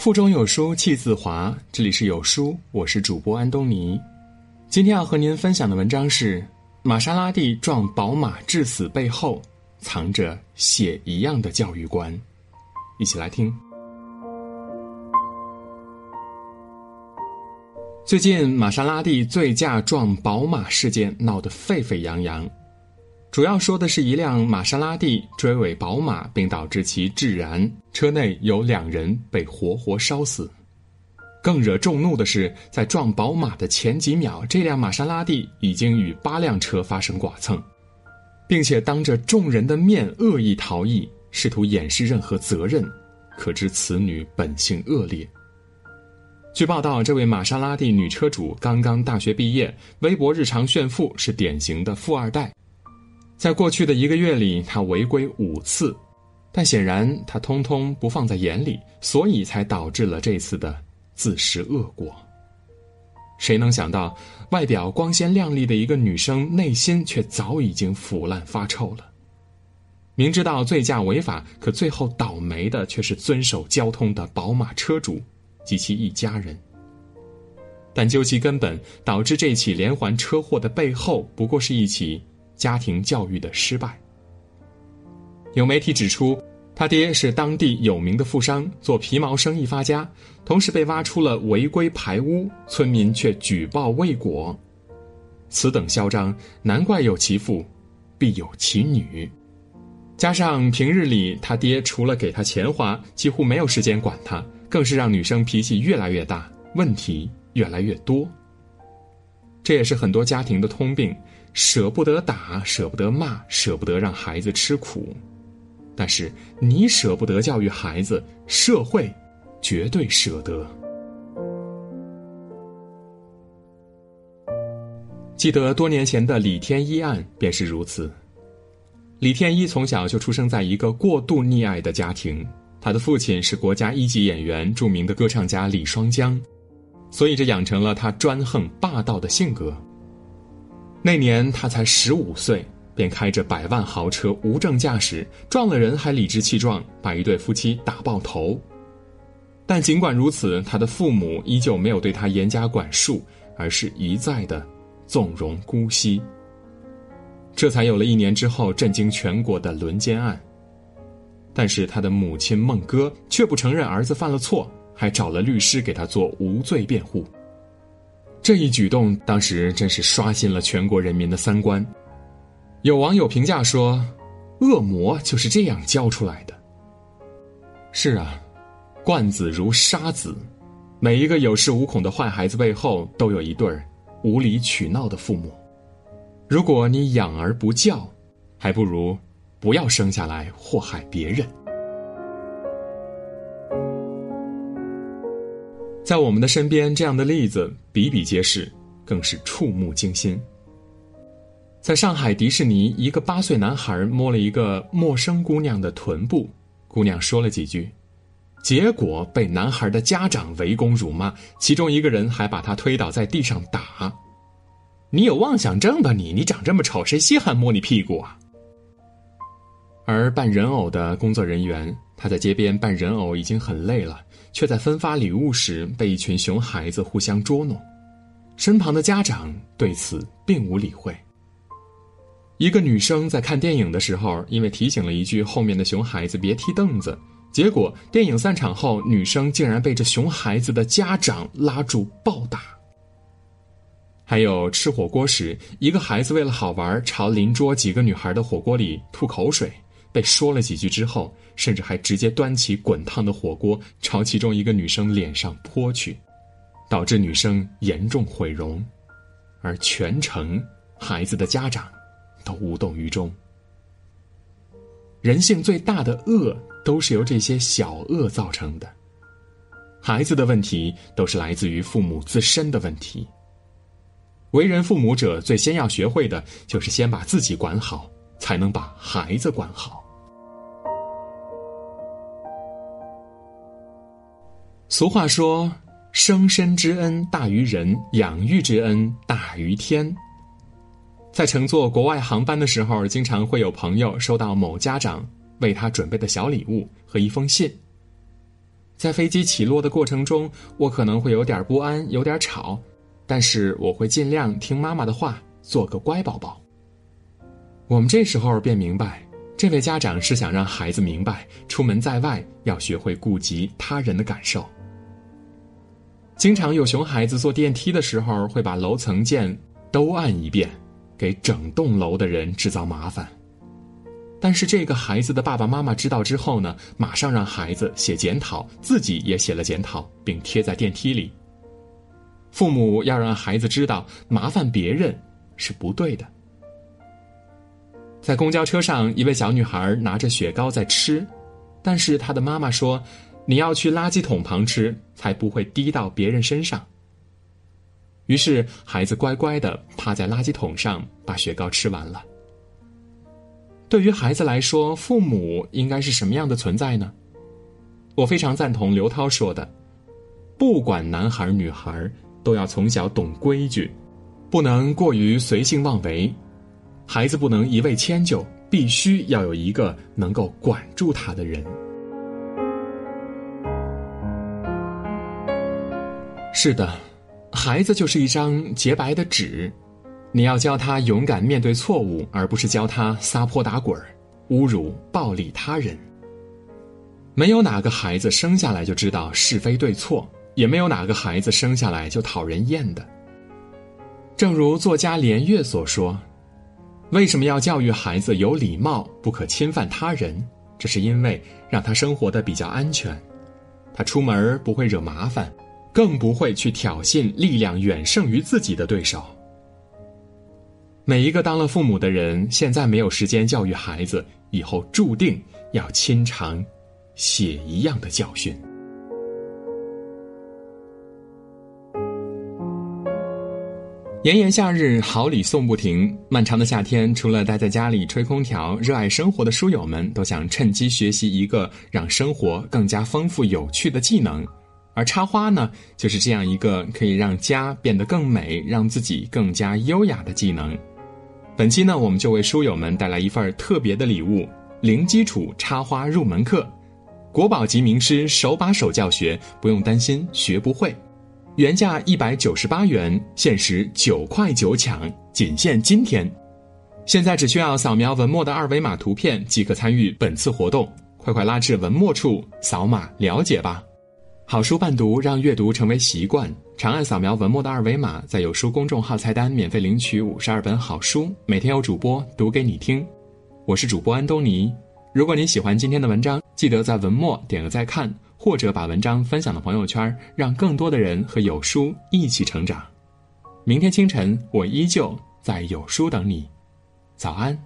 腹中有书气自华，这里是有书，我是主播安东尼。今天要和您分享的文章是：玛莎拉蒂撞宝马致死背后藏着血一样的教育观。一起来听。最近，玛莎拉蒂醉驾撞宝马事件闹得沸沸扬扬。主要说的是一辆玛莎拉蒂追尾宝马，并导致其致燃，车内有两人被活活烧死。更惹众怒的是，在撞宝马的前几秒，这辆玛莎拉蒂已经与八辆车发生剐蹭，并且当着众人的面恶意逃逸，试图掩饰任何责任，可知此女本性恶劣。据报道，这位玛莎拉蒂女车主刚刚大学毕业，微博日常炫富，是典型的富二代。在过去的一个月里，他违规五次，但显然他通通不放在眼里，所以才导致了这次的自食恶果。谁能想到，外表光鲜亮丽的一个女生，内心却早已经腐烂发臭了？明知道醉驾违法，可最后倒霉的却是遵守交通的宝马车主及其一家人。但究其根本，导致这起连环车祸的背后，不过是一起。家庭教育的失败。有媒体指出，他爹是当地有名的富商，做皮毛生意发家，同时被挖出了违规排污，村民却举报未果。此等嚣张，难怪有其父，必有其女。加上平日里他爹除了给他钱花，几乎没有时间管他，更是让女生脾气越来越大，问题越来越多。这也是很多家庭的通病。舍不得打，舍不得骂，舍不得让孩子吃苦，但是你舍不得教育孩子，社会绝对舍得。记得多年前的李天一案便是如此。李天一从小就出生在一个过度溺爱的家庭，他的父亲是国家一级演员、著名的歌唱家李双江，所以这养成了他专横霸道的性格。那年他才十五岁，便开着百万豪车无证驾驶撞了人，还理直气壮把一对夫妻打爆头。但尽管如此，他的父母依旧没有对他严加管束，而是一再的纵容姑息。这才有了一年之后震惊全国的轮奸案。但是他的母亲孟哥却不承认儿子犯了错，还找了律师给他做无罪辩护。这一举动当时真是刷新了全国人民的三观。有网友评价说：“恶魔就是这样教出来的。”是啊，惯子如杀子，每一个有恃无恐的坏孩子背后都有一对儿无理取闹的父母。如果你养而不教，还不如不要生下来祸害别人。在我们的身边，这样的例子比比皆是，更是触目惊心。在上海迪士尼，一个八岁男孩摸了一个陌生姑娘的臀部，姑娘说了几句，结果被男孩的家长围攻辱骂，其中一个人还把他推倒在地上打。你有妄想症吧你？你长这么丑，谁稀罕摸你屁股啊？而扮人偶的工作人员，他在街边扮人偶已经很累了。却在分发礼物时被一群熊孩子互相捉弄，身旁的家长对此并无理会。一个女生在看电影的时候，因为提醒了一句后面的熊孩子别踢凳子，结果电影散场后，女生竟然被这熊孩子的家长拉住暴打。还有吃火锅时，一个孩子为了好玩，朝邻桌几个女孩的火锅里吐口水。被说了几句之后，甚至还直接端起滚烫的火锅朝其中一个女生脸上泼去，导致女生严重毁容，而全程孩子的家长都无动于衷。人性最大的恶都是由这些小恶造成的，孩子的问题都是来自于父母自身的问题。为人父母者最先要学会的就是先把自己管好，才能把孩子管好。俗话说：“生身之恩大于人，养育之恩大于天。”在乘坐国外航班的时候，经常会有朋友收到某家长为他准备的小礼物和一封信。在飞机起落的过程中，我可能会有点不安，有点吵，但是我会尽量听妈妈的话，做个乖宝宝。我们这时候便明白，这位家长是想让孩子明白，出门在外要学会顾及他人的感受。经常有熊孩子坐电梯的时候，会把楼层键都按一遍，给整栋楼的人制造麻烦。但是这个孩子的爸爸妈妈知道之后呢，马上让孩子写检讨，自己也写了检讨，并贴在电梯里。父母要让孩子知道，麻烦别人是不对的。在公交车上，一位小女孩拿着雪糕在吃，但是她的妈妈说：“你要去垃圾桶旁吃，才不会滴到别人身上。”于是孩子乖乖的趴在垃圾桶上把雪糕吃完了。对于孩子来说，父母应该是什么样的存在呢？我非常赞同刘涛说的：“不管男孩女孩，都要从小懂规矩，不能过于随性妄为。”孩子不能一味迁就，必须要有一个能够管住他的人。是的，孩子就是一张洁白的纸，你要教他勇敢面对错误，而不是教他撒泼打滚、侮辱、暴力他人。没有哪个孩子生下来就知道是非对错，也没有哪个孩子生下来就讨人厌的。正如作家连岳所说。为什么要教育孩子有礼貌，不可侵犯他人？这是因为让他生活的比较安全，他出门不会惹麻烦，更不会去挑衅力量远胜于自己的对手。每一个当了父母的人，现在没有时间教育孩子，以后注定要亲尝血一样的教训。炎炎夏日，好礼送不停。漫长的夏天，除了待在家里吹空调，热爱生活的书友们都想趁机学习一个让生活更加丰富有趣的技能。而插花呢，就是这样一个可以让家变得更美、让自己更加优雅的技能。本期呢，我们就为书友们带来一份特别的礼物——零基础插花入门课，国宝级名师手把手教学，不用担心学不会。原价一百九十八元，限时九块九抢，仅限今天。现在只需要扫描文末的二维码图片即可参与本次活动，快快拉至文末处扫码了解吧。好书伴读，让阅读成为习惯。长按扫描文末的二维码，在有书公众号菜单免费领取五十二本好书，每天有主播读给你听。我是主播安东尼。如果你喜欢今天的文章，记得在文末点个再看。或者把文章分享到朋友圈，让更多的人和有书一起成长。明天清晨，我依旧在有书等你。早安。